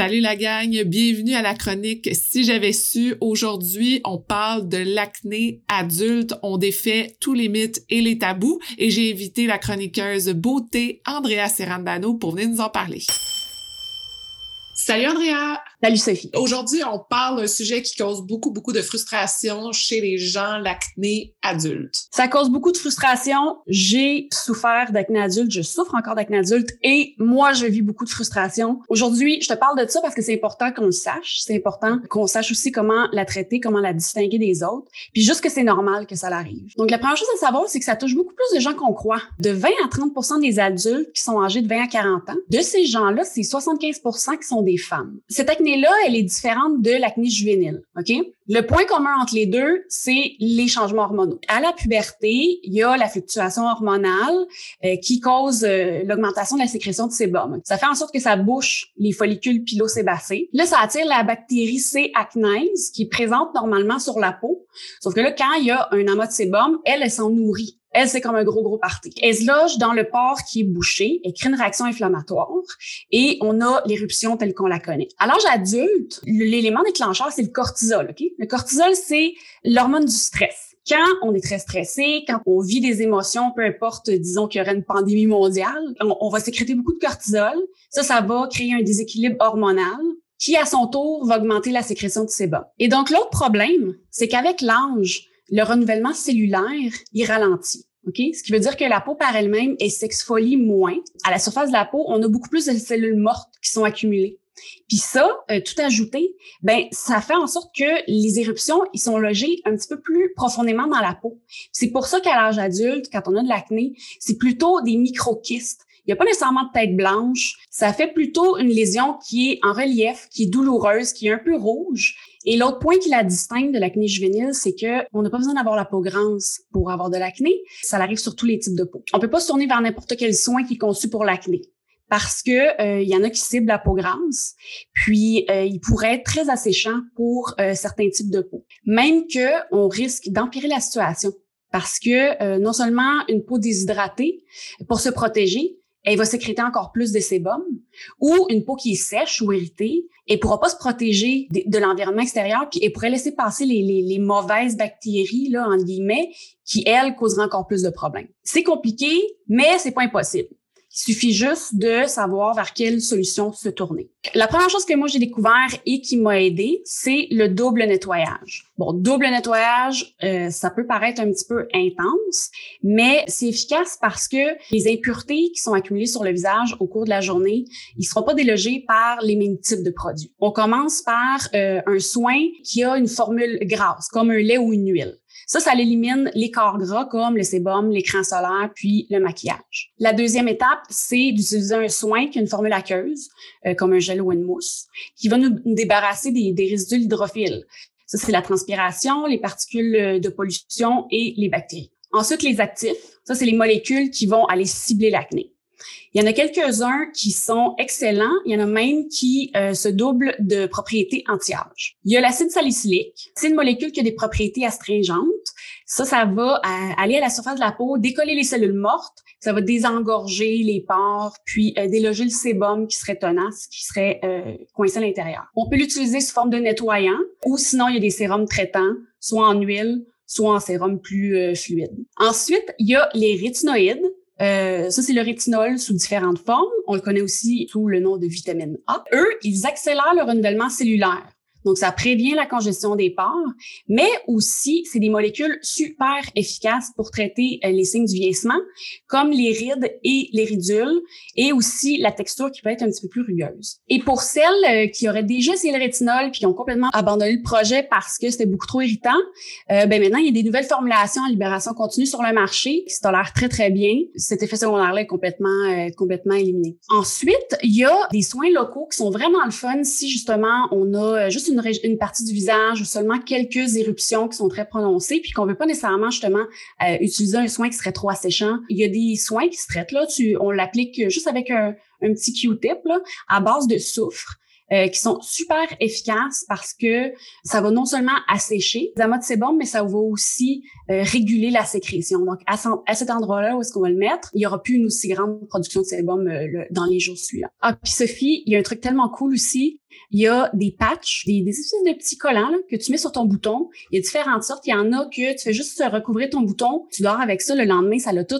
Salut la gang, bienvenue à la chronique Si j'avais su. Aujourd'hui, on parle de l'acné adulte. On défait tous les mythes et les tabous et j'ai invité la chroniqueuse beauté Andrea Serrandano pour venir nous en parler. Salut Andrea! Salut Sophie. Aujourd'hui, on parle d'un sujet qui cause beaucoup, beaucoup de frustration chez les gens, l'acné adulte. Ça cause beaucoup de frustration. J'ai souffert d'acné adulte, je souffre encore d'acné adulte et moi, je vis beaucoup de frustration. Aujourd'hui, je te parle de ça parce que c'est important qu'on le sache. C'est important qu'on sache aussi comment la traiter, comment la distinguer des autres, puis juste que c'est normal que ça l'arrive. Donc, la première chose à savoir, c'est que ça touche beaucoup plus de gens qu'on croit. De 20 à 30% des adultes qui sont âgés de 20 à 40 ans, de ces gens-là, c'est 75% qui sont des femmes. Cette acné là elle est différente de l'acné juvénile, OK? Le point commun entre les deux, c'est les changements hormonaux. À la puberté, il y a la fluctuation hormonale euh, qui cause euh, l'augmentation de la sécrétion de sébum. Ça fait en sorte que ça bouche les follicules pilosébacés. Là, ça attire la bactérie C. acnes qui est présente normalement sur la peau. Sauf que là, quand il y a un amas de sébum, elle, elle s'en nourrit. Elle, c'est comme un gros, gros parti. Elle se loge dans le port qui est bouché, elle crée une réaction inflammatoire et on a l'éruption telle qu'on la connaît. À l'âge adulte, l'élément déclencheur, c'est le cortisol. OK? Le cortisol, c'est l'hormone du stress quand on est très stressé, quand on vit des émotions, peu importe, disons qu'il y aurait une pandémie mondiale, on, va sécréter beaucoup de cortisol. Ça, ça va créer un déséquilibre hormonal qui, à son tour, va augmenter la sécrétion de sébum. Et donc, l'autre problème, c'est qu'avec l'âge, le renouvellement cellulaire, il ralentit. OK? Ce qui veut dire que la peau par elle-même, elle s'exfolie moins. À la surface de la peau, on a beaucoup plus de cellules mortes qui sont accumulées. Puis ça, euh, tout ajouté, ben ça fait en sorte que les éruptions, ils sont logées un petit peu plus profondément dans la peau. C'est pour ça qu'à l'âge adulte, quand on a de l'acné, c'est plutôt des microkystes. Il n'y a pas nécessairement de tête blanche. Ça fait plutôt une lésion qui est en relief, qui est douloureuse, qui est un peu rouge et l'autre point qui la distingue de l'acné juvénile, c'est que on n'a pas besoin d'avoir la peau grasse pour avoir de l'acné. Ça arrive sur tous les types de peau. On peut pas se tourner vers n'importe quel soin qui est conçu pour l'acné parce que euh, il y en a qui ciblent la peau grasse, puis euh, il pourrait être très asséchant pour euh, certains types de peau. Même que on risque d'empirer la situation parce que non seulement une peau déshydratée pour se protéger, elle va sécréter encore plus de sébum, ou une peau qui est sèche ou irritée, elle pourra pas se protéger de, l'environnement extérieur, puis elle pourrait laisser passer les, mauvaises bactéries, là, en guillemets, qui, elles, causeraient encore plus de problèmes. C'est compliqué, mais c'est pas impossible. Il suffit juste de savoir vers quelle solution se tourner. La première chose que moi j'ai découvert et qui m'a aidé, c'est le double nettoyage. Bon, double nettoyage, euh, ça peut paraître un petit peu intense, mais c'est efficace parce que les impuretés qui sont accumulées sur le visage au cours de la journée, ils seront pas délogés par les mêmes types de produits. On commence par euh, un soin qui a une formule grasse, comme un lait ou une huile. Ça, ça élimine les corps gras comme le sébum, l'écran solaire, puis le maquillage. La deuxième étape, c'est d'utiliser un soin qui a une formule aqueuse, euh, comme un gel ou une mousse, qui va nous débarrasser des, des résidus hydrophiles. Ça, c'est la transpiration, les particules euh, de pollution et les bactéries. Ensuite, les actifs. Ça, c'est les molécules qui vont aller cibler l'acné. Il y en a quelques-uns qui sont excellents. Il y en a même qui euh, se doublent de propriétés anti-âge. Il y a l'acide salicylique. C'est une molécule qui a des propriétés astringentes. Ça, ça va aller à la surface de la peau, décoller les cellules mortes. Ça va désengorger les pores, puis euh, déloger le sébum qui serait tenace, qui serait euh, coincé à l'intérieur. On peut l'utiliser sous forme de nettoyant ou sinon, il y a des sérums traitants, soit en huile, soit en sérum plus fluide. Ensuite, il y a les rétinoïdes. Euh, ça, c'est le rétinol sous différentes formes. On le connaît aussi sous le nom de vitamine A. Eux, ils accélèrent le renouvellement cellulaire. Donc, ça prévient la congestion des pores, mais aussi, c'est des molécules super efficaces pour traiter euh, les signes du vieillissement, comme les rides et les ridules, et aussi la texture qui peut être un petit peu plus rugueuse. Et pour celles euh, qui auraient déjà essayé le rétinol puis qui ont complètement abandonné le projet parce que c'était beaucoup trop irritant, euh, ben maintenant, il y a des nouvelles formulations en libération continue sur le marché qui se tolèrent très, très bien. Cet effet secondaire-là est complètement, complètement éliminé. Ensuite, il y a des soins locaux qui sont vraiment le fun si justement on a juste une, partie du visage ou seulement quelques éruptions qui sont très prononcées, puis qu'on veut pas nécessairement justement euh, utiliser un soin qui serait trop asséchant. Il y a des soins qui se traitent là, on l'applique juste avec un, petit Q-tip à base de soufre. Euh, qui sont super efficaces parce que ça va non seulement assécher les amas de sébum, mais ça va aussi euh, réguler la sécrétion. Donc, à, cet endroit-là où est-ce qu'on va le mettre, il y aura plus une aussi grande production de sébum euh, dans les jours suivants. Ah, puis Sophie, il y a un truc tellement cool aussi. Il y a des patchs, des, des espèces de petits collants là, que tu mets sur ton bouton. Il y a différentes sortes. Il y en a que tu fais juste recouvrir ton bouton, tu dors avec ça le lendemain, ça l'a tout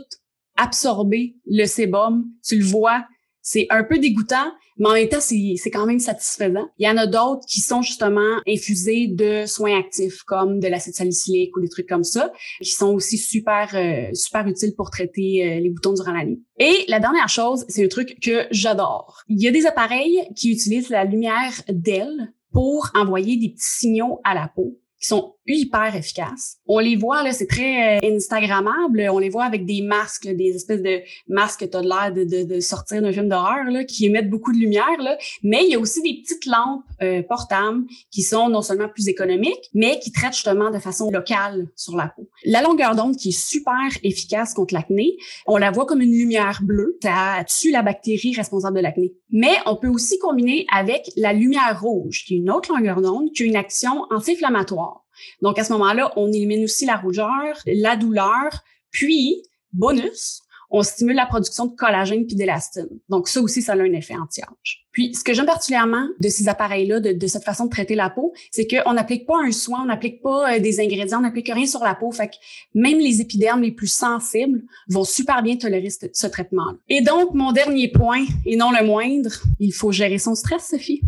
absorber le sébum, tu le vois, c'est un peu dégoûtant, mais en même temps, c'est quand même satisfaisant. Il y en a d'autres qui sont justement infusés de soins actifs, comme de l'acide salicylique ou des trucs comme ça, qui sont aussi super, euh, super utiles pour traiter euh, les boutons durant la nuit. Et la dernière chose, c'est un truc que j'adore. Il y a des appareils qui utilisent la lumière d'elle pour envoyer des petits signaux à la peau qui sont hyper efficaces. On les voit, là, c'est très euh, Instagrammable. On les voit avec des masques, des espèces de masques que tu as l'air de, sortir d'un film d'horreur, là, qui émettent beaucoup de lumière. Là. Mais il y a aussi des petites lampes euh, portables qui sont non seulement plus économiques, mais qui traitent justement de façon locale sur la peau. La longueur d'onde qui est super efficace contre l'acné, on la voit comme une lumière bleue. Ça tue la bactérie responsable de l'acné. Mais on peut aussi combiner avec la lumière rouge, qui est une autre longueur d'onde, qui a une action anti-inflammatoire. Donc, à ce moment-là, on élimine aussi la rougeur, la douleur, puis, bonus, on stimule la production de collagène puis d'élastine. Donc, ça aussi, ça a un effet anti-âge. Puis, ce que j'aime particulièrement de ces appareils-là, de, cette façon de traiter la peau, c'est qu'on n'applique pas un soin, on n'applique pas euh, des ingrédients, on n'applique rien sur la peau. Fait que même les épidermes les plus sensibles vont super bien tolérer ce, ce traitement-là. Et donc, mon dernier point, et non le moindre, il faut gérer son stress, Sophie.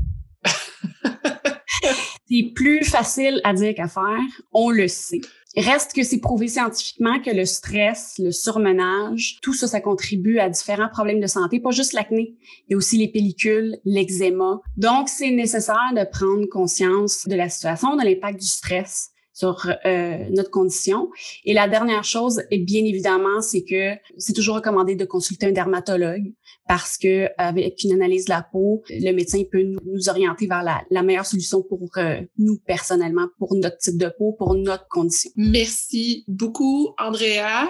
c'est plus facile à dire qu'à faire, on le sait. Reste que c'est prouvé scientifiquement que le stress, le surmenage, tout ça, ça contribue à différents problèmes de santé, pas juste l'acné. Il y a aussi les pellicules, l'eczéma. Donc, c'est nécessaire de prendre conscience de la situation, de l'impact du stress sur euh, notre condition. Et la dernière chose, et bien évidemment, c'est que c'est toujours recommandé de consulter un dermatologue parce que avec une analyse de la peau, le médecin peut nous, orienter vers la, meilleure solution pour euh, nous personnellement, pour notre type de peau, pour notre condition. Merci beaucoup, Andrea.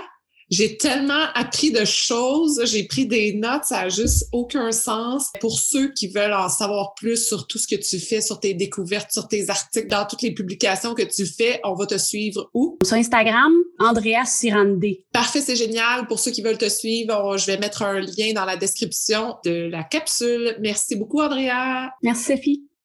J'ai tellement appris de choses, j'ai pris des notes, ça a juste aucun sens. Pour ceux qui veulent en savoir plus sur tout ce que tu fais, sur tes découvertes, sur tes articles, dans toutes les publications que tu fais, on va te suivre où? Sur Instagram, Andrea Sirande. Parfait, c'est génial. Pour ceux qui veulent te suivre, je vais mettre un lien dans la description de la capsule. Merci beaucoup, Andrea. Merci, Sophie.